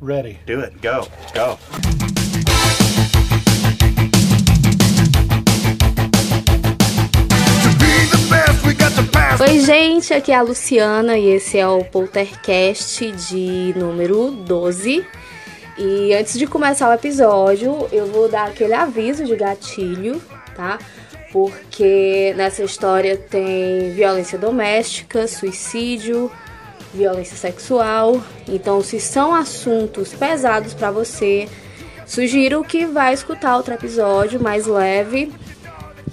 Ready. Do it. Go. Go. Oi, gente, aqui é a Luciana e esse é o Poltercast de número 12. E antes de começar o episódio, eu vou dar aquele aviso de gatilho, tá? Porque nessa história tem violência doméstica, suicídio, violência sexual. Então, se são assuntos pesados para você, sugiro que vá escutar outro episódio mais leve,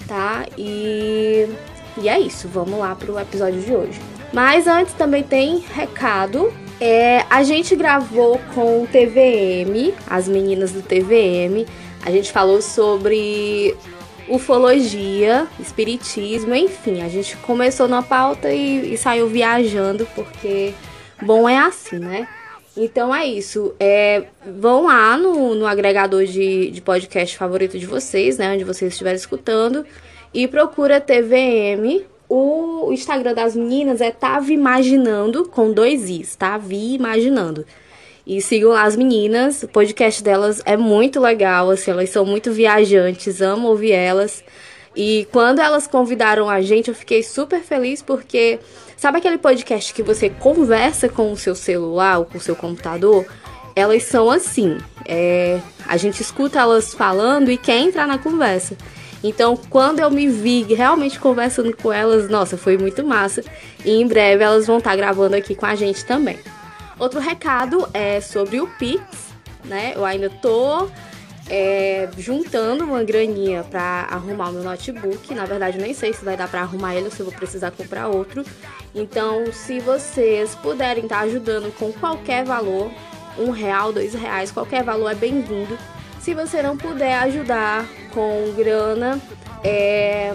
tá? E e é isso, vamos lá pro episódio de hoje. Mas antes também tem recado. É, a gente gravou com o TVM, as meninas do TVM. A gente falou sobre ufologia, espiritismo, enfim. A gente começou na pauta e, e saiu viajando, porque bom é assim, né? Então é isso. É, vão lá no, no agregador de, de podcast favorito de vocês, né? Onde vocês estiverem escutando e procura TVM. O Instagram das meninas é Tava Imaginando, com dois Is, tá? Vi Imaginando. E sigam lá as meninas, o podcast delas é muito legal, assim, elas são muito viajantes, amo ouvir elas. E quando elas convidaram a gente, eu fiquei super feliz porque sabe aquele podcast que você conversa com o seu celular ou com o seu computador? Elas são assim. É, a gente escuta elas falando e quer entrar na conversa. Então, quando eu me vi realmente conversando com elas, nossa, foi muito massa. E em breve elas vão estar gravando aqui com a gente também. Outro recado é sobre o Pix, né? Eu ainda tô é, juntando uma graninha para arrumar o meu notebook. Na verdade, nem sei se vai dar para arrumar ele ou se eu vou precisar comprar outro. Então, se vocês puderem estar ajudando com qualquer valor, um real, dois reais, qualquer valor é bem-vindo. Se você não puder ajudar com grana, é,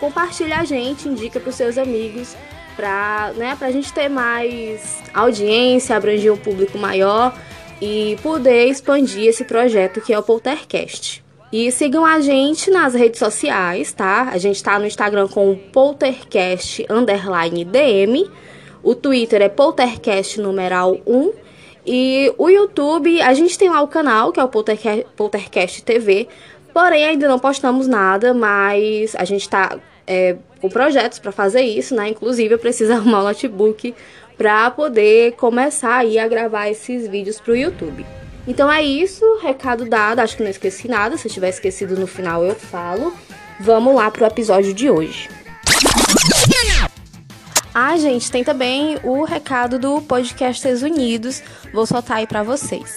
compartilha a gente, indica para os seus amigos, para né, a gente ter mais audiência, abranger um público maior e poder expandir esse projeto que é o Poltercast. E sigam a gente nas redes sociais, tá? A gente está no Instagram com o Poltercast underline DM. O Twitter é Poltercast numeral 1 e o YouTube, a gente tem lá o canal, que é o Poltercast TV, porém ainda não postamos nada, mas a gente tá é, com projetos para fazer isso, né? Inclusive eu preciso arrumar um notebook para poder começar aí a gravar esses vídeos pro YouTube. Então é isso, recado dado, acho que não esqueci nada, se tiver esquecido no final eu falo. Vamos lá pro episódio de hoje. Ah, gente, tem também o recado do Podcasters Unidos. Vou soltar aí para vocês.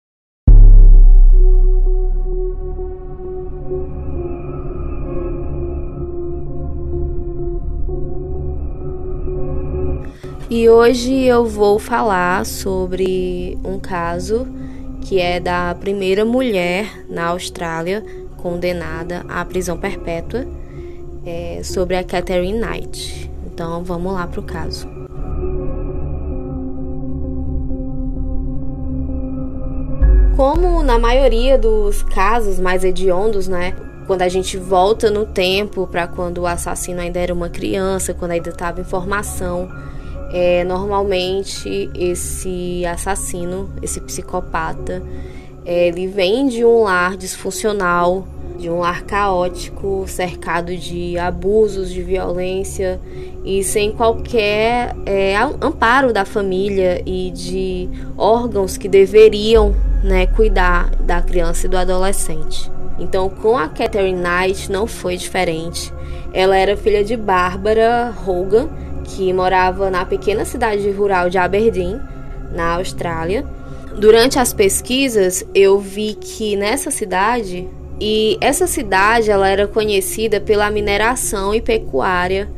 E hoje eu vou falar sobre um caso que é da primeira mulher na Austrália condenada à prisão perpétua, é, sobre a Catherine Knight. Então vamos lá para o caso. Como na maioria dos casos mais hediondos, né? Quando a gente volta no tempo para quando o assassino ainda era uma criança, quando ainda estava em formação, é, normalmente esse assassino, esse psicopata, é, ele vem de um lar disfuncional, de um lar caótico, cercado de abusos, de violência e sem qualquer é, amparo da família e de órgãos que deveriam né, cuidar da criança e do adolescente. Então, com a Catherine Knight não foi diferente. Ela era filha de Bárbara Hogan, que morava na pequena cidade rural de Aberdeen, na Austrália. Durante as pesquisas, eu vi que nessa cidade, e essa cidade ela era conhecida pela mineração e pecuária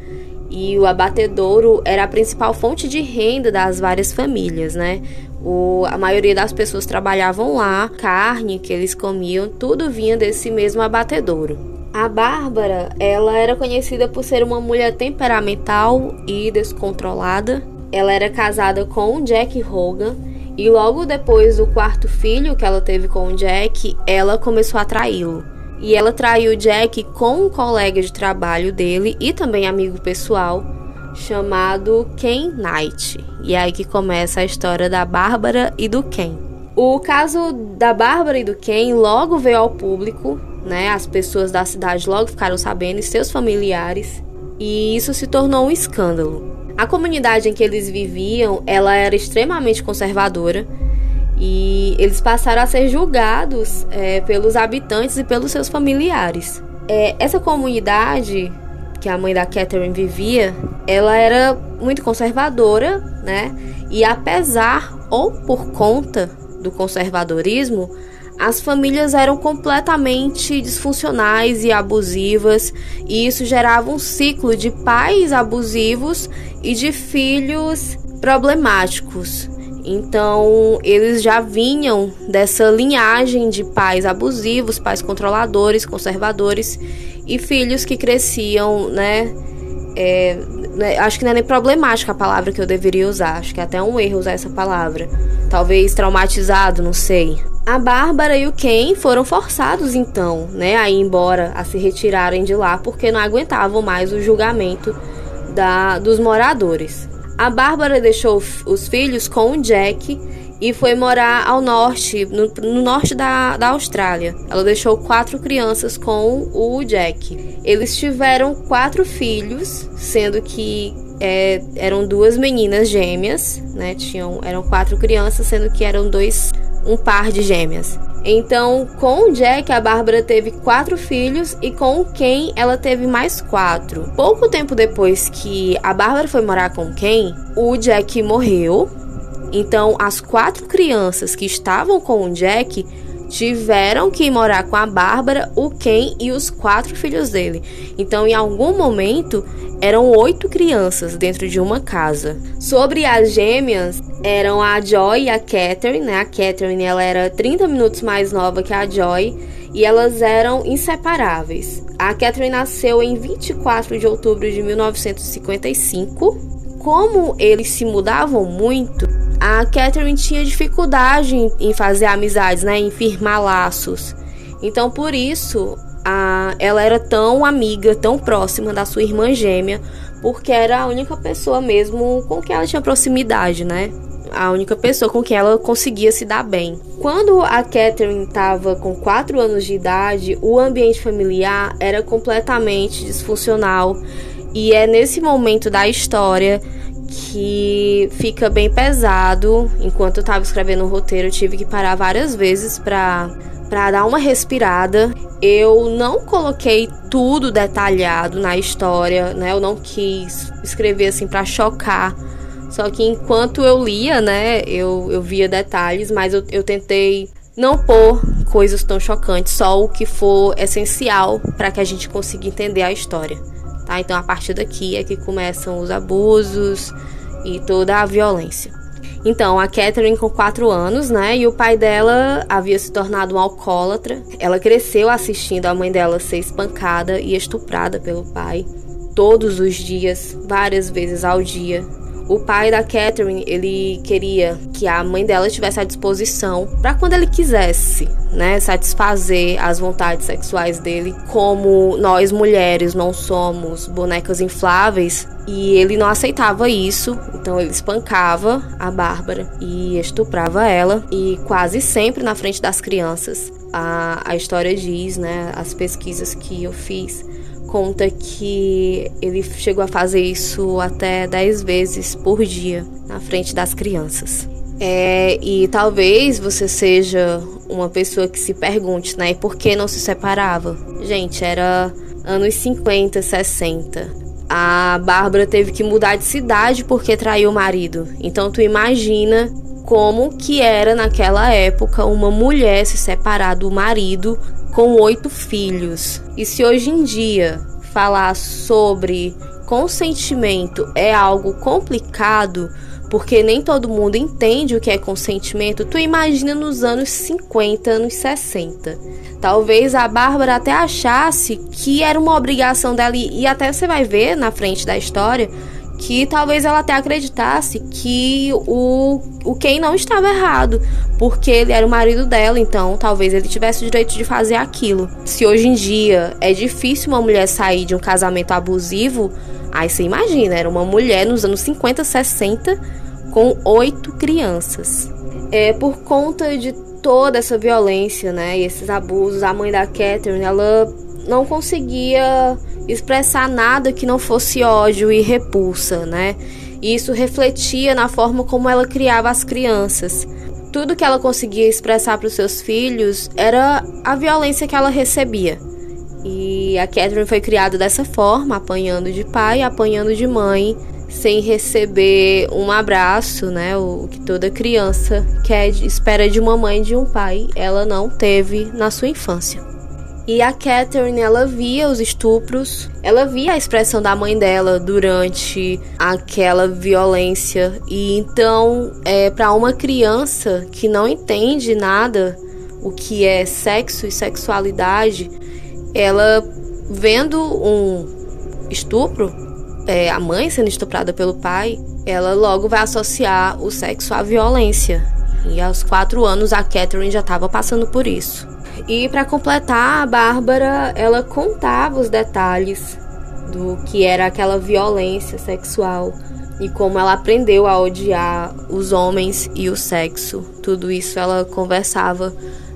e o abatedouro era a principal fonte de renda das várias famílias, né? O, a maioria das pessoas trabalhavam lá, carne que eles comiam, tudo vinha desse mesmo abatedouro. A Bárbara, ela era conhecida por ser uma mulher temperamental e descontrolada. Ela era casada com Jack Hogan e logo depois do quarto filho que ela teve com Jack, ela começou a traí-lo. E ela traiu Jack com um colega de trabalho dele e também amigo pessoal, chamado Ken Knight. E é aí que começa a história da Bárbara e do Ken. O caso da Bárbara e do Ken logo veio ao público, né? As pessoas da cidade logo ficaram sabendo, e seus familiares, e isso se tornou um escândalo. A comunidade em que eles viviam, ela era extremamente conservadora e eles passaram a ser julgados é, pelos habitantes e pelos seus familiares. É, essa comunidade que a mãe da Catherine vivia, ela era muito conservadora, né? E apesar ou por conta do conservadorismo, as famílias eram completamente disfuncionais e abusivas, e isso gerava um ciclo de pais abusivos e de filhos problemáticos. Então, eles já vinham dessa linhagem de pais abusivos, pais controladores, conservadores e filhos que cresciam, né? É, né, acho que não é nem problemática a palavra que eu deveria usar. Acho que é até um erro usar essa palavra. Talvez traumatizado, não sei. A Bárbara e o Ken foram forçados então, né, a ir embora, a se retirarem de lá porque não aguentavam mais o julgamento da, dos moradores. A Bárbara deixou os filhos com o Jack e foi morar ao norte, no, no, norte da, da Austrália. Ela deixou quatro crianças com o Jack. Eles tiveram quatro filhos, sendo que é, eram duas meninas gêmeas, né? Tinham, eram quatro crianças, sendo que eram dois um par de gêmeas. Então, com o Jack, a Bárbara teve quatro filhos e com o Ken, ela teve mais quatro. Pouco tempo depois que a Bárbara foi morar com o Ken, o Jack morreu. Então, as quatro crianças que estavam com o Jack tiveram que morar com a Bárbara, o Ken e os quatro filhos dele. Então, em algum momento, eram oito crianças dentro de uma casa. Sobre as gêmeas, eram a Joy e a Catherine, né? A Catherine ela era 30 minutos mais nova que a Joy e elas eram inseparáveis. A Catherine nasceu em 24 de outubro de 1955. Como eles se mudavam muito, a Catherine tinha dificuldade em fazer amizades, né? Em firmar laços. Então, por isso, a, ela era tão amiga, tão próxima da sua irmã gêmea, porque era a única pessoa mesmo com quem ela tinha proximidade, né? A única pessoa com quem ela conseguia se dar bem. Quando a Catherine estava com 4 anos de idade, o ambiente familiar era completamente disfuncional. E é nesse momento da história que fica bem pesado. Enquanto eu estava escrevendo o roteiro, eu tive que parar várias vezes para para dar uma respirada. Eu não coloquei tudo detalhado na história, né? Eu não quis escrever assim para chocar. Só que enquanto eu lia, né, eu, eu via detalhes, mas eu, eu tentei não pôr coisas tão chocantes, só o que for essencial para que a gente consiga entender a história. Tá? Então a partir daqui é que começam os abusos e toda a violência. Então, a Catherine com 4 anos, né? E o pai dela havia se tornado um alcoólatra. Ela cresceu assistindo a mãe dela ser espancada e estuprada pelo pai todos os dias, várias vezes ao dia. O pai da Catherine, ele queria que a mãe dela estivesse à disposição para quando ele quisesse, né, satisfazer as vontades sexuais dele. Como nós mulheres não somos bonecas infláveis, e ele não aceitava isso, então ele espancava a Bárbara e estuprava ela, e quase sempre na frente das crianças. A, a história diz, né, as pesquisas que eu fiz, conta que ele chegou a fazer isso até 10 vezes por dia na frente das crianças. É, e talvez você seja uma pessoa que se pergunte, né, por que não se separava? Gente, era anos 50, 60. A Bárbara teve que mudar de cidade porque traiu o marido. Então tu imagina como que era naquela época uma mulher se separar do marido com oito filhos. E se hoje em dia falar sobre consentimento é algo complicado, porque nem todo mundo entende o que é consentimento, tu imagina nos anos 50, anos 60. Talvez a Bárbara até achasse que era uma obrigação dela, e até você vai ver na frente da história que talvez ela até acreditasse que o, o Ken não estava errado, porque ele era o marido dela, então talvez ele tivesse o direito de fazer aquilo. Se hoje em dia é difícil uma mulher sair de um casamento abusivo, aí você imagina, era uma mulher nos anos 50, 60 com oito crianças. É por conta de toda essa violência, né, e esses abusos, a mãe da Catherine, ela não conseguia expressar nada que não fosse ódio e repulsa, né? E isso refletia na forma como ela criava as crianças. Tudo que ela conseguia expressar para os seus filhos era a violência que ela recebia. E a Catherine foi criada dessa forma, apanhando de pai, apanhando de mãe, sem receber um abraço, né? O que toda criança quer, espera de uma mãe e de um pai, ela não teve na sua infância. E a Catherine, ela via os estupros, ela via a expressão da mãe dela durante aquela violência. E então, é, para uma criança que não entende nada o que é sexo e sexualidade, ela vendo um estupro, é, a mãe sendo estuprada pelo pai, ela logo vai associar o sexo à violência. E aos quatro anos a Catherine já estava passando por isso. E para completar, a Bárbara, ela contava os detalhes do que era aquela violência sexual e como ela aprendeu a odiar os homens e o sexo. Tudo isso ela conversava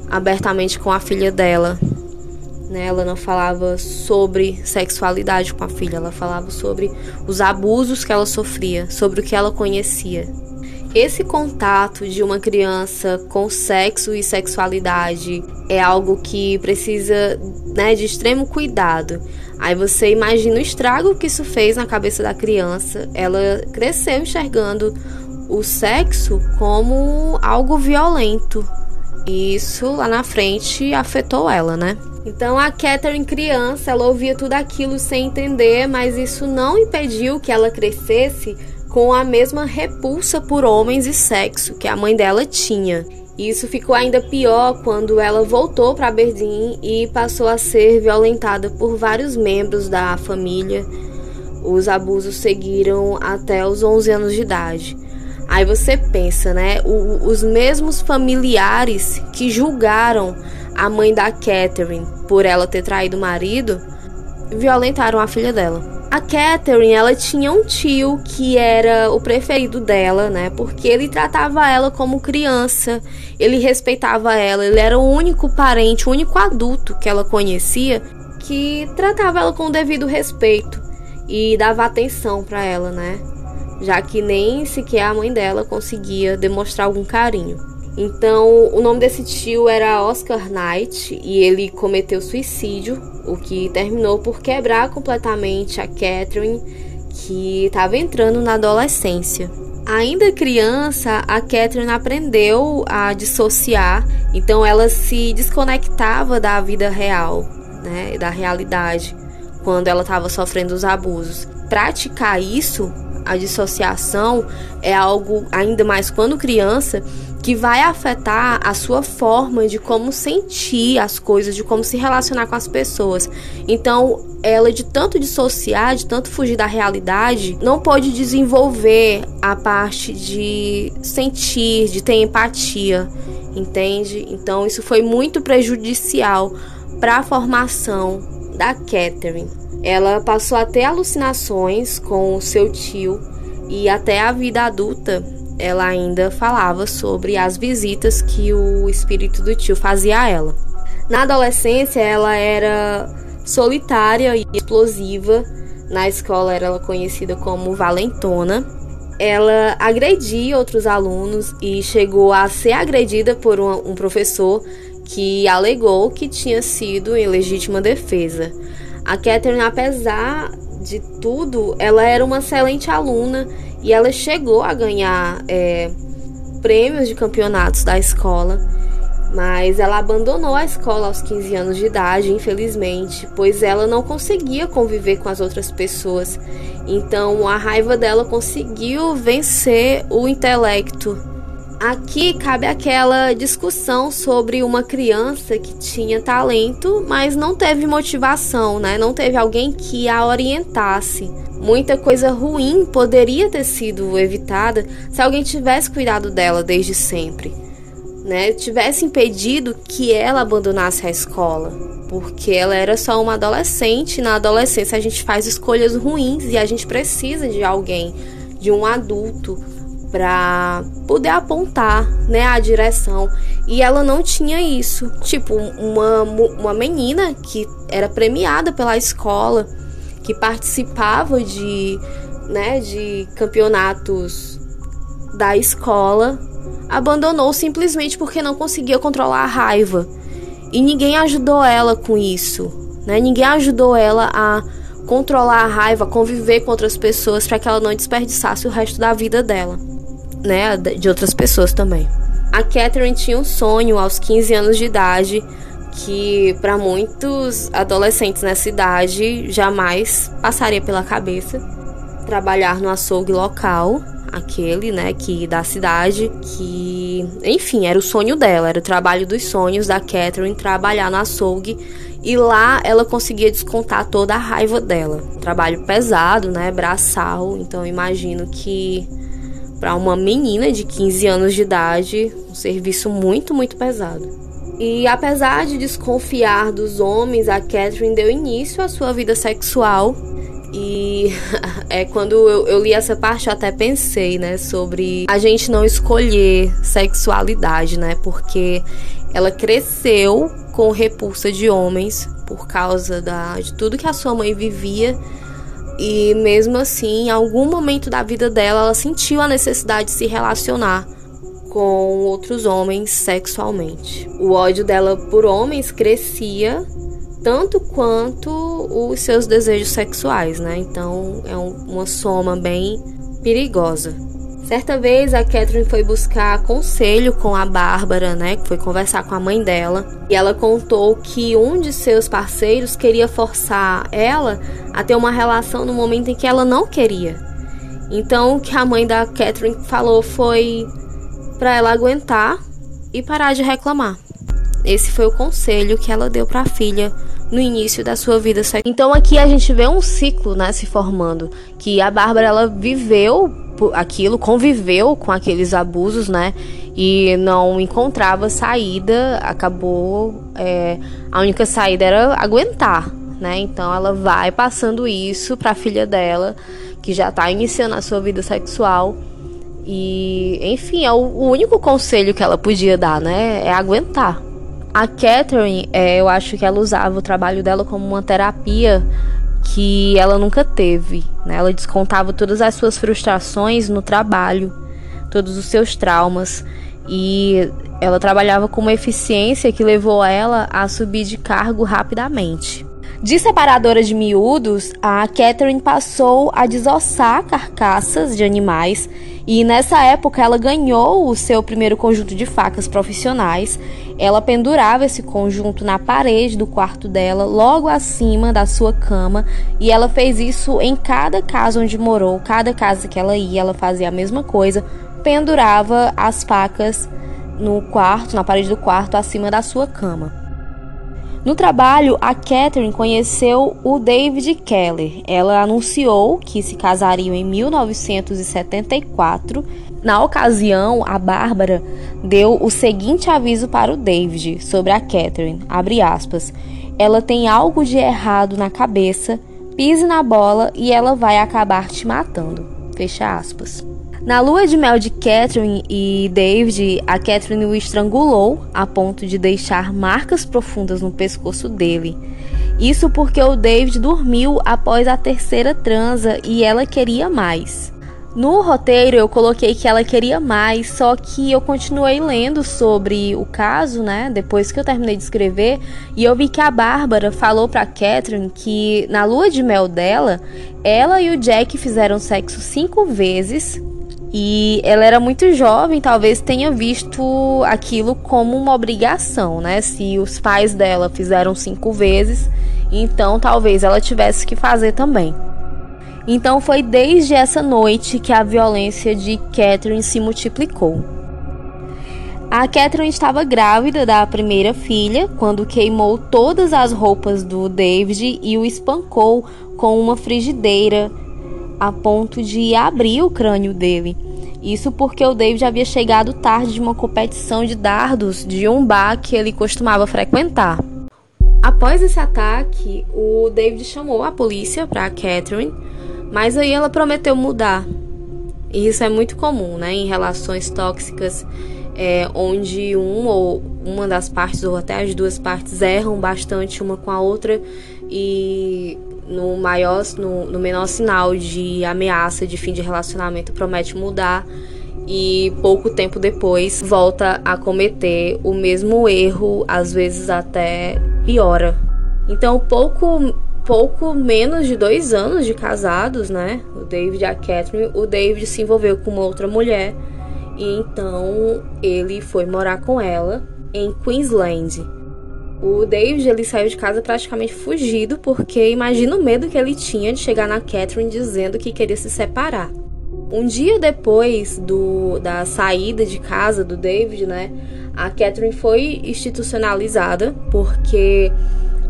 abertamente com a filha dela. Né? Ela não falava sobre sexualidade com a filha, ela falava sobre os abusos que ela sofria, sobre o que ela conhecia. Esse contato de uma criança com sexo e sexualidade é algo que precisa né, de extremo cuidado. Aí você imagina o estrago que isso fez na cabeça da criança. Ela cresceu enxergando o sexo como algo violento. E isso lá na frente afetou ela, né? Então a Catherine criança, ela ouvia tudo aquilo sem entender, mas isso não impediu que ela crescesse com a mesma repulsa por homens e sexo que a mãe dela tinha. Isso ficou ainda pior quando ela voltou para Berlim e passou a ser violentada por vários membros da família. Os abusos seguiram até os 11 anos de idade. Aí você pensa, né? O, os mesmos familiares que julgaram a mãe da Catherine por ela ter traído o marido violentaram a filha dela. A Catherine, ela tinha um tio que era o preferido dela, né? Porque ele tratava ela como criança, ele respeitava ela, ele era o único parente, o único adulto que ela conhecia que tratava ela com o devido respeito e dava atenção para ela, né? Já que nem sequer a mãe dela conseguia demonstrar algum carinho. Então, o nome desse tio era Oscar Knight e ele cometeu suicídio, o que terminou por quebrar completamente a Catherine, que estava entrando na adolescência. Ainda criança, a Catherine aprendeu a dissociar, então ela se desconectava da vida real, né, da realidade, quando ela estava sofrendo os abusos. Praticar isso, a dissociação, é algo ainda mais quando criança que vai afetar a sua forma de como sentir as coisas, de como se relacionar com as pessoas. Então, ela de tanto dissociar, de tanto fugir da realidade, não pode desenvolver a parte de sentir, de ter empatia, entende? Então, isso foi muito prejudicial para a formação da Catherine. Ela passou a ter alucinações com seu tio e até a vida adulta ela ainda falava sobre as visitas que o espírito do tio fazia a ela. Na adolescência, ela era solitária e explosiva. Na escola era conhecida como valentona. Ela agredia outros alunos e chegou a ser agredida por um professor que alegou que tinha sido em legítima defesa. A Catherine, apesar de tudo, ela era uma excelente aluna e ela chegou a ganhar é, prêmios de campeonatos da escola. Mas ela abandonou a escola aos 15 anos de idade, infelizmente, pois ela não conseguia conviver com as outras pessoas. Então a raiva dela conseguiu vencer o intelecto. Aqui cabe aquela discussão sobre uma criança que tinha talento, mas não teve motivação, né? Não teve alguém que a orientasse. Muita coisa ruim poderia ter sido evitada se alguém tivesse cuidado dela desde sempre né, tivesse impedido que ela abandonasse a escola, porque ela era só uma adolescente. Na adolescência a gente faz escolhas ruins e a gente precisa de alguém, de um adulto para poder apontar, né, a direção. E ela não tinha isso. Tipo, uma, uma menina que era premiada pela escola, que participava de, né, de campeonatos da escola abandonou simplesmente porque não conseguia controlar a raiva. E ninguém ajudou ela com isso, né? Ninguém ajudou ela a controlar a raiva, conviver com outras pessoas para que ela não desperdiçasse o resto da vida dela, né? De outras pessoas também. A Catherine tinha um sonho aos 15 anos de idade que para muitos adolescentes nessa idade jamais passaria pela cabeça trabalhar no açougue local aquele, né, que da cidade, que, enfim, era o sonho dela, era o trabalho dos sonhos da Catherine trabalhar no açougue e lá ela conseguia descontar toda a raiva dela. Trabalho pesado, né, braçal, então imagino que para uma menina de 15 anos de idade, um serviço muito, muito pesado. E apesar de desconfiar dos homens, a Catherine deu início à sua vida sexual e é quando eu, eu, li essa parte eu até pensei, né, sobre a gente não escolher sexualidade, né? Porque ela cresceu com repulsa de homens por causa da, de tudo que a sua mãe vivia. E mesmo assim, em algum momento da vida dela, ela sentiu a necessidade de se relacionar com outros homens sexualmente. O ódio dela por homens crescia tanto quanto os seus desejos sexuais, né? Então é um, uma soma bem perigosa. Certa vez a Catherine foi buscar conselho com a Bárbara, né? Foi conversar com a mãe dela. E ela contou que um de seus parceiros queria forçar ela a ter uma relação no momento em que ela não queria. Então o que a mãe da Catherine falou foi para ela aguentar e parar de reclamar. Esse foi o conselho que ela deu para a filha no início da sua vida sexual. Então aqui a gente vê um ciclo, né, se formando, que a Bárbara ela viveu aquilo, conviveu com aqueles abusos, né, e não encontrava saída, acabou é, a única saída era aguentar, né? Então ela vai passando isso para a filha dela, que já está iniciando a sua vida sexual. E, enfim, é o, o único conselho que ela podia dar, né? É aguentar. A Catherine, é, eu acho que ela usava o trabalho dela como uma terapia que ela nunca teve. Né? Ela descontava todas as suas frustrações no trabalho, todos os seus traumas. E ela trabalhava com uma eficiência que levou ela a subir de cargo rapidamente. De separadora de miúdos, a Catherine passou a desossar carcaças de animais e nessa época ela ganhou o seu primeiro conjunto de facas profissionais. Ela pendurava esse conjunto na parede do quarto dela, logo acima da sua cama, e ela fez isso em cada casa onde morou, cada casa que ela ia, ela fazia a mesma coisa, pendurava as facas no quarto, na parede do quarto, acima da sua cama. No trabalho, a Catherine conheceu o David Keller. Ela anunciou que se casariam em 1974. Na ocasião, a Bárbara deu o seguinte aviso para o David sobre a Catherine, aspas, ela tem algo de errado na cabeça, pise na bola e ela vai acabar te matando. Fecha aspas. Na lua de mel de Catherine e David, a Catherine o estrangulou a ponto de deixar marcas profundas no pescoço dele. Isso porque o David dormiu após a terceira transa e ela queria mais. No roteiro eu coloquei que ela queria mais, só que eu continuei lendo sobre o caso, né? Depois que eu terminei de escrever, e eu vi que a Bárbara falou para Catherine que na lua de mel dela, ela e o Jack fizeram sexo cinco vezes E ela era muito jovem, talvez tenha visto aquilo como uma obrigação, né? Se os pais dela fizeram cinco vezes, então talvez ela tivesse que fazer também. Então foi desde essa noite que a violência de Catherine se multiplicou. A Catherine estava grávida da primeira filha quando queimou todas as roupas do David e o espancou com uma frigideira a ponto de abrir o crânio dele. Isso porque o David havia chegado tarde de uma competição de dardos de um bar que ele costumava frequentar. Após esse ataque, o David chamou a polícia para Catherine, mas aí ela prometeu mudar. E isso é muito comum, né, em relações tóxicas, é, onde um ou uma das partes ou até as duas partes erram bastante uma com a outra e no maior, no, no menor sinal de ameaça de fim de relacionamento promete mudar e pouco tempo depois volta a cometer o mesmo erro, às vezes até piora. Então, pouco pouco menos de dois anos de casados, né? O David e a Catherine, o David se envolveu com uma outra mulher e então ele foi morar com ela em Queensland. O David ele saiu de casa praticamente fugido, porque imagina o medo que ele tinha de chegar na Catherine dizendo que queria se separar. Um dia depois do, da saída de casa do David, né, a Catherine foi institucionalizada porque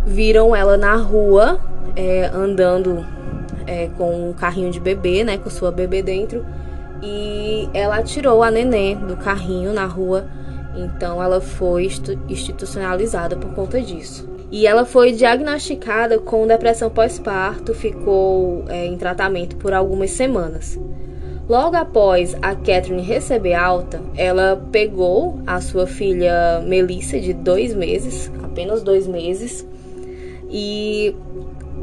viram ela na rua é, andando é, com um carrinho de bebê, né, com sua bebê dentro, e ela tirou a nenê do carrinho na rua então ela foi institucionalizada por conta disso. E ela foi diagnosticada com depressão pós-parto, ficou é, em tratamento por algumas semanas. Logo após a Catherine receber alta, ela pegou a sua filha Melissa, de dois meses, apenas dois meses, e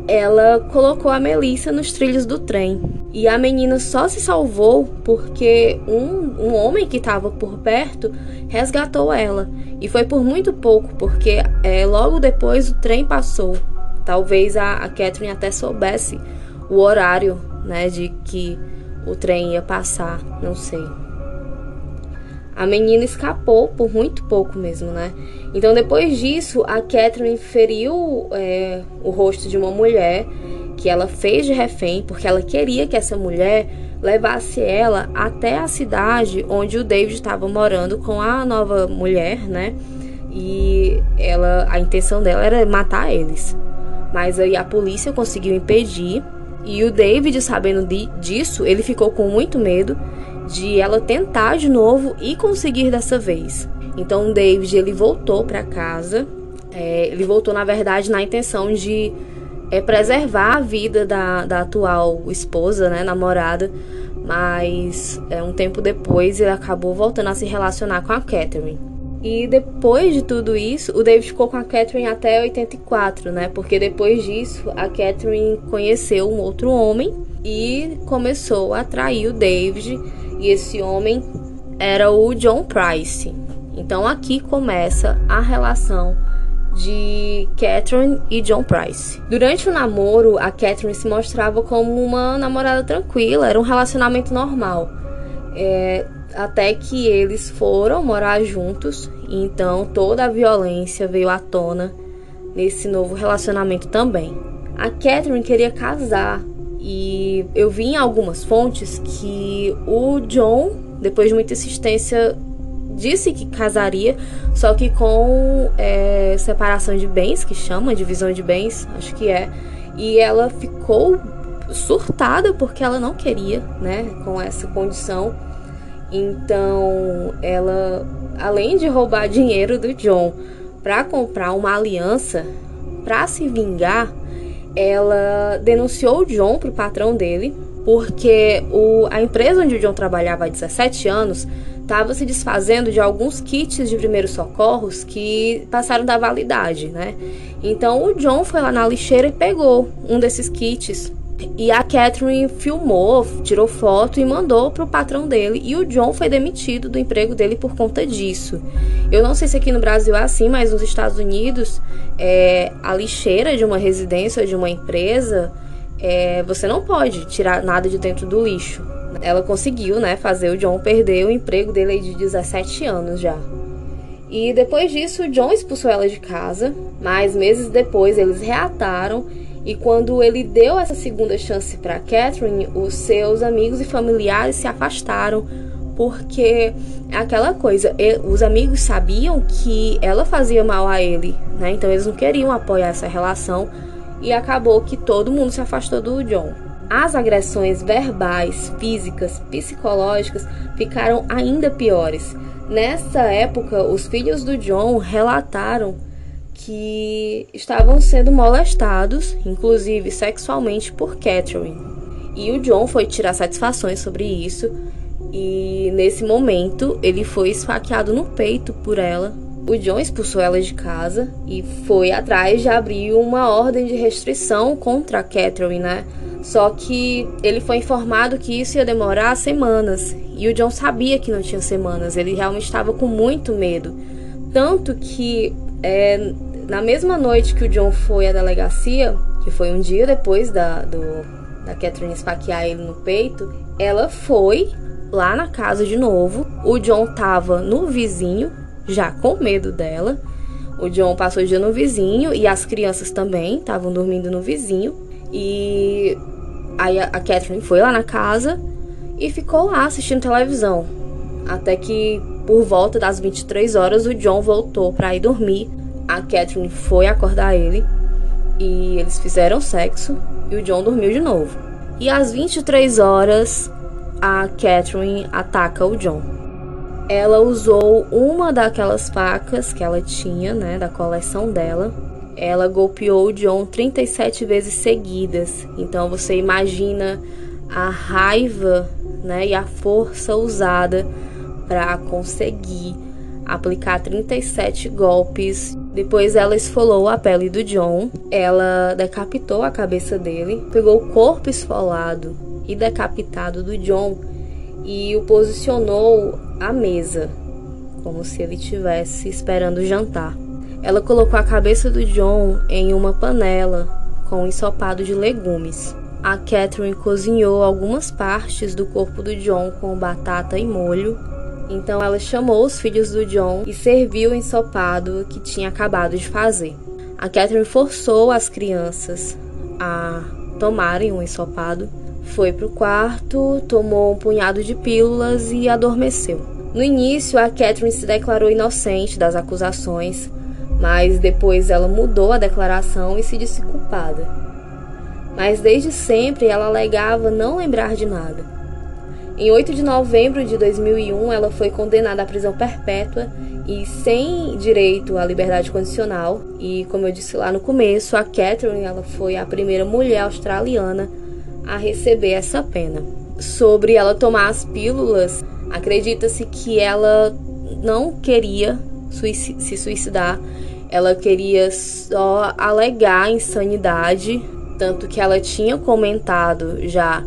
ela colocou a Melissa nos trilhos do trem. E a menina só se salvou porque um, um homem que estava por perto resgatou ela. E foi por muito pouco, porque é, logo depois o trem passou. Talvez a, a Catherine até soubesse o horário né, de que o trem ia passar, não sei. A menina escapou por muito pouco mesmo, né? Então, depois disso, a Catherine feriu é, o rosto de uma mulher que ela fez de refém, porque ela queria que essa mulher levasse ela até a cidade onde o David estava morando com a nova mulher, né? E ela, a intenção dela era matar eles. Mas aí a polícia conseguiu impedir. E o David, sabendo de, disso, ele ficou com muito medo de ela tentar de novo e conseguir dessa vez. Então o David ele voltou para casa. É, ele voltou na verdade na intenção de é, preservar a vida da, da atual esposa, né, namorada. Mas é, um tempo depois ele acabou voltando a se relacionar com a Catherine. E depois de tudo isso, o David ficou com a Catherine até 84, né? Porque depois disso, a Catherine conheceu um outro homem e começou a atrair o David e esse homem era o John Price. Então aqui começa a relação de Catherine e John Price. Durante o namoro, a Catherine se mostrava como uma namorada tranquila, era um relacionamento normal. É, até que eles foram morar juntos, e então toda a violência veio à tona nesse novo relacionamento também. A Catherine queria casar e eu vi em algumas fontes que o John, depois de muita insistência, disse que casaria, só que com é, separação de bens, que chama divisão de bens, acho que é. E ela ficou surtada porque ela não queria, né, com essa condição. Então, ela, além de roubar dinheiro do John para comprar uma aliança para se vingar, ela denunciou o John pro patrão dele, porque o, a empresa onde o John trabalhava há 17 anos estava se desfazendo de alguns kits de primeiros socorros que passaram da validade, né? Então o John foi lá na lixeira e pegou um desses kits e a Catherine filmou, tirou foto e mandou pro patrão dele. E o John foi demitido do emprego dele por conta disso. Eu não sei se aqui no Brasil é assim, mas nos Estados Unidos, é, a lixeira de uma residência ou de uma empresa, é, você não pode tirar nada de dentro do lixo. Ela conseguiu, né, fazer o John perder o emprego dele de 17 anos já. E depois disso, o John expulsou ela de casa, mas meses depois eles reataram e quando ele deu essa segunda chance para Catherine, os seus amigos e familiares se afastaram porque é aquela coisa, os amigos sabiam que ela fazia mal a ele, né? Então eles não queriam apoiar essa relação e acabou que todo mundo se afastou do John. As agressões verbais, físicas, psicológicas ficaram ainda piores. Nessa época, os filhos do John relataram que estavam sendo molestados, inclusive sexualmente, por Catherine. E o John foi tirar satisfações sobre isso. E nesse momento ele foi esfaqueado no peito por ela. O John expulsou ela de casa e foi atrás de abrir uma ordem de restrição contra a Catherine, né? Só que ele foi informado que isso ia demorar semanas. E o John sabia que não tinha semanas. Ele realmente estava com muito medo. Tanto que é, na mesma noite que o John foi à delegacia, que foi um dia depois da, do, da Catherine esfaquear ele no peito, ela foi lá na casa de novo. O John tava no vizinho, já com medo dela. O John passou o dia no vizinho e as crianças também estavam dormindo no vizinho. E aí a Catherine foi lá na casa e ficou lá assistindo televisão. Até que por volta das 23 horas o John voltou para ir dormir a Catherine foi acordar ele e eles fizeram sexo e o John dormiu de novo. E às 23 horas, a Catherine ataca o John. Ela usou uma daquelas facas que ela tinha, né, da coleção dela. Ela golpeou o John 37 vezes seguidas. Então você imagina a raiva, né, e a força usada para conseguir aplicar 37 golpes depois ela esfolou a pele do John, ela decapitou a cabeça dele, pegou o corpo esfolado e decapitado do John e o posicionou à mesa, como se ele estivesse esperando jantar. Ela colocou a cabeça do John em uma panela com um ensopado de legumes. A Catherine cozinhou algumas partes do corpo do John com batata e molho então ela chamou os filhos do John e serviu o ensopado que tinha acabado de fazer. A Catherine forçou as crianças a tomarem o um ensopado, foi para o quarto, tomou um punhado de pílulas e adormeceu. No início, a Catherine se declarou inocente das acusações, mas depois ela mudou a declaração e se disse culpada. Mas desde sempre ela alegava não lembrar de nada. Em 8 de novembro de 2001, ela foi condenada à prisão perpétua e sem direito à liberdade condicional. E como eu disse lá no começo, a Catherine ela foi a primeira mulher australiana a receber essa pena. Sobre ela tomar as pílulas, acredita-se que ela não queria se suicidar, ela queria só alegar insanidade, tanto que ela tinha comentado já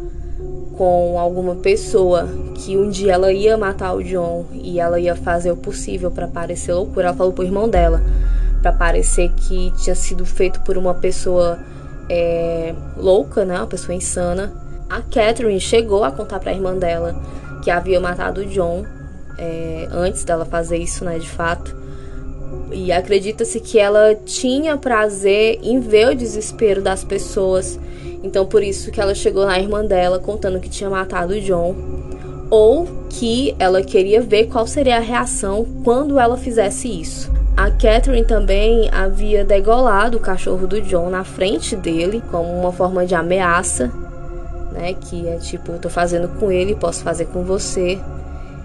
com alguma pessoa que um dia ela ia matar o John e ela ia fazer o possível para parecer loucura. Ela falou pro irmão dela para parecer que tinha sido feito por uma pessoa é, louca, né, uma pessoa insana. A Catherine chegou a contar para a irmã dela que havia matado o John é, antes dela fazer isso, né, de fato. E acredita-se que ela tinha prazer em ver o desespero das pessoas então por isso que ela chegou na irmã dela contando que tinha matado o John ou que ela queria ver qual seria a reação quando ela fizesse isso. A Catherine também havia degolado o cachorro do John na frente dele como uma forma de ameaça, né, que é tipo, tô fazendo com ele, posso fazer com você.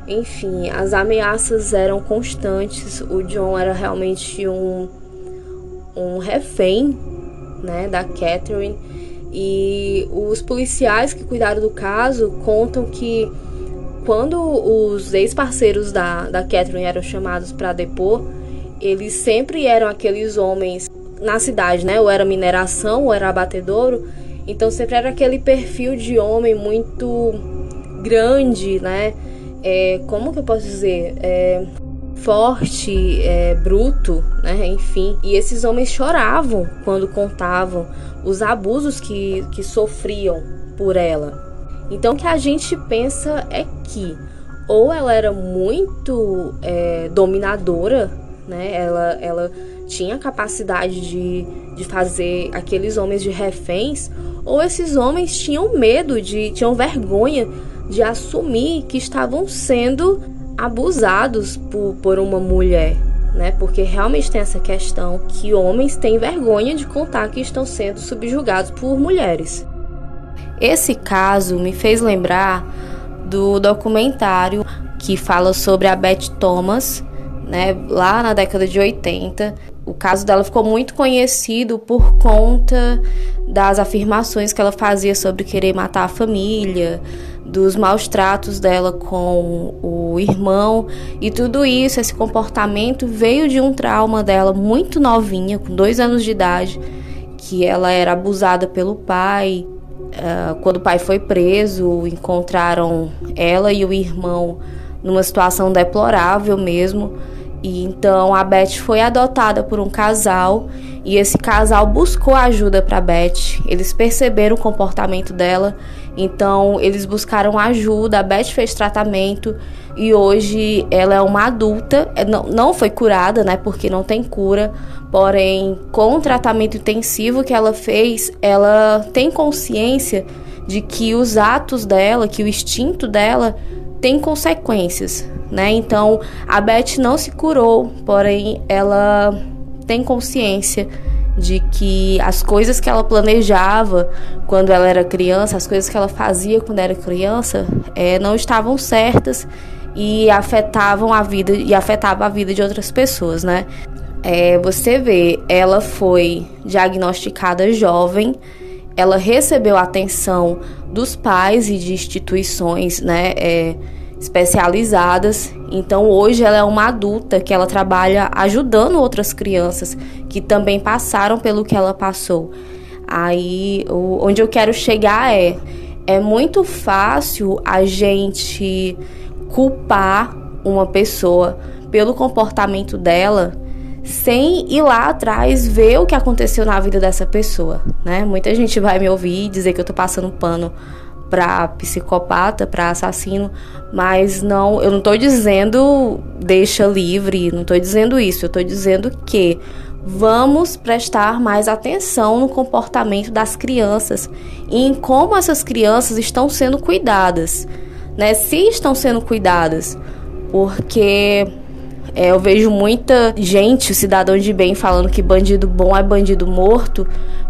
Enfim, as ameaças eram constantes. O John era realmente um um refém, né, da Catherine e os policiais que cuidaram do caso contam que quando os ex-parceiros da, da Catherine eram chamados para depor, eles sempre eram aqueles homens na cidade, né? Ou era mineração, ou era abatedouro. Então sempre era aquele perfil de homem muito grande, né? É, como que eu posso dizer? É, forte, é, bruto, né? Enfim. E esses homens choravam quando contavam os abusos que, que sofriam por ela. Então o que a gente pensa é que ou ela era muito é, dominadora, né? Ela, ela tinha capacidade de, de fazer aqueles homens de reféns, ou esses homens tinham medo de, tinham vergonha de assumir que estavam sendo abusados por, por uma mulher, né? Porque realmente tem essa questão que homens têm vergonha de contar que estão sendo subjugados por mulheres. Esse caso me fez lembrar do documentário que fala sobre a Beth Thomas, né, lá na década de 80. O caso dela ficou muito conhecido por conta das afirmações que ela fazia sobre querer matar a família, dos maus tratos dela com o irmão e tudo isso, esse comportamento veio de um trauma dela muito novinha, com dois anos de idade, que ela era abusada pelo pai. Uh, quando o pai foi preso, encontraram ela e o irmão numa situação deplorável mesmo. E então a Beth foi adotada por um casal e esse casal buscou ajuda para Beth. Eles perceberam o comportamento dela, então eles buscaram ajuda. A Beth fez tratamento e hoje ela é uma adulta. É, não, não foi curada, né? Porque não tem cura. Porém, com o tratamento intensivo que ela fez, ela tem consciência de que os atos dela, que o instinto dela tem consequências, né? Então, a Beth não se curou, porém ela tem consciência de que as coisas que ela planejava quando ela era criança, as coisas que ela fazia quando era criança, é, não estavam certas e afetavam a vida e afetava a vida de outras pessoas, né? É, você vê, ela foi diagnosticada jovem, ela recebeu atenção dos pais e de instituições né, é, especializadas. Então hoje ela é uma adulta que ela trabalha ajudando outras crianças que também passaram pelo que ela passou. Aí o, onde eu quero chegar é é muito fácil a gente culpar uma pessoa pelo comportamento dela sem ir lá atrás ver o que aconteceu na vida dessa pessoa, né? Muita gente vai me ouvir dizer que eu tô passando pano para psicopata, para assassino, mas não, eu não tô dizendo deixa livre, não tô dizendo isso, eu tô dizendo que vamos prestar mais atenção no comportamento das crianças e em como essas crianças estão sendo cuidadas, né? Se estão sendo cuidadas, porque é, eu vejo muita gente, cidadão de bem, falando que bandido bom é bandido morto,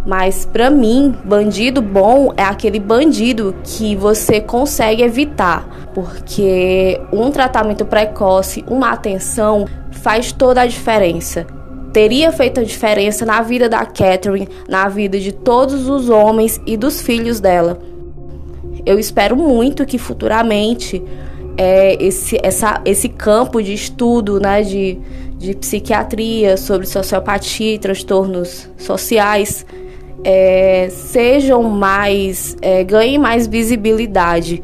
mas para mim, bandido bom é aquele bandido que você consegue evitar, porque um tratamento precoce, uma atenção faz toda a diferença. Teria feito a diferença na vida da Catherine, na vida de todos os homens e dos filhos dela. Eu espero muito que futuramente é, esse, essa, esse campo de estudo né, de, de psiquiatria sobre sociopatia e transtornos sociais é, sejam mais, é, ganhem mais visibilidade,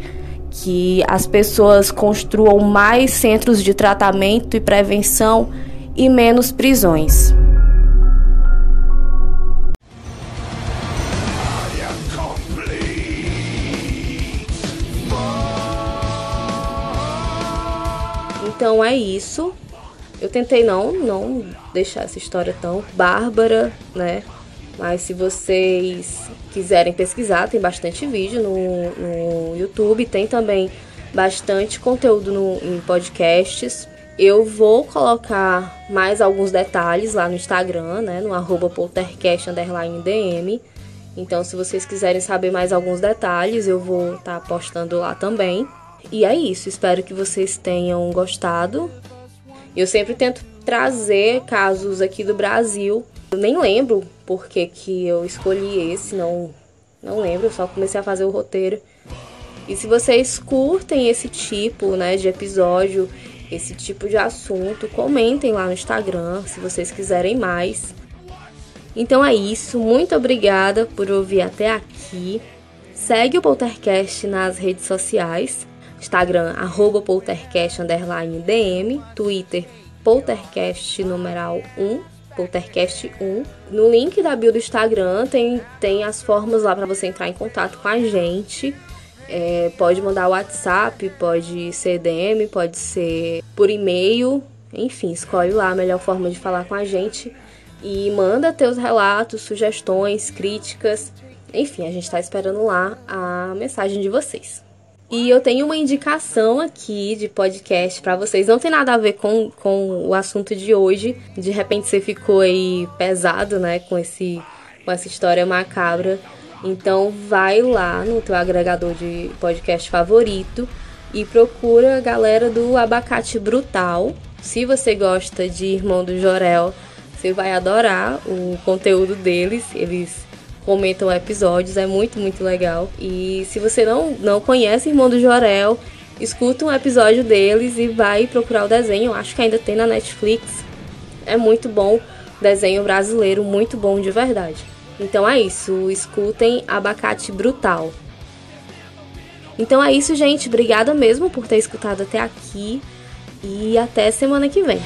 que as pessoas construam mais centros de tratamento e prevenção e menos prisões. Então é isso. Eu tentei não, não deixar essa história tão bárbara, né? Mas se vocês quiserem pesquisar, tem bastante vídeo no, no YouTube, tem também bastante conteúdo no, em podcasts. Eu vou colocar mais alguns detalhes lá no Instagram, né? No arroba poltercast_dm. Então, se vocês quiserem saber mais alguns detalhes, eu vou estar tá postando lá também. E é isso, espero que vocês tenham gostado. Eu sempre tento trazer casos aqui do Brasil. Eu nem lembro porque que eu escolhi esse, não, não lembro, eu só comecei a fazer o roteiro. E se vocês curtem esse tipo né, de episódio, esse tipo de assunto, comentem lá no Instagram se vocês quiserem mais. Então é isso, muito obrigada por ouvir até aqui. Segue o Poltercast nas redes sociais. Instagram, arroba poltercast, underline DM, Twitter, poltercast numeral 1, poltercast 1. No link da bio do Instagram tem, tem as formas lá para você entrar em contato com a gente. É, pode mandar WhatsApp, pode ser DM, pode ser por e-mail, enfim, escolhe lá a melhor forma de falar com a gente e manda teus relatos, sugestões, críticas. Enfim, a gente está esperando lá a mensagem de vocês. E eu tenho uma indicação aqui de podcast para vocês. Não tem nada a ver com, com o assunto de hoje. De repente você ficou aí pesado, né, com, esse, com essa história macabra. Então vai lá no teu agregador de podcast favorito e procura a galera do Abacate Brutal. Se você gosta de Irmão do Jorel, você vai adorar o conteúdo deles. Eles comentam episódios, é muito, muito legal. E se você não, não conhece Irmão do Jorel, escuta um episódio deles e vai procurar o desenho. Acho que ainda tem na Netflix. É muito bom. Desenho brasileiro, muito bom de verdade. Então é isso, escutem Abacate Brutal. Então é isso, gente. Obrigada mesmo por ter escutado até aqui. E até semana que vem.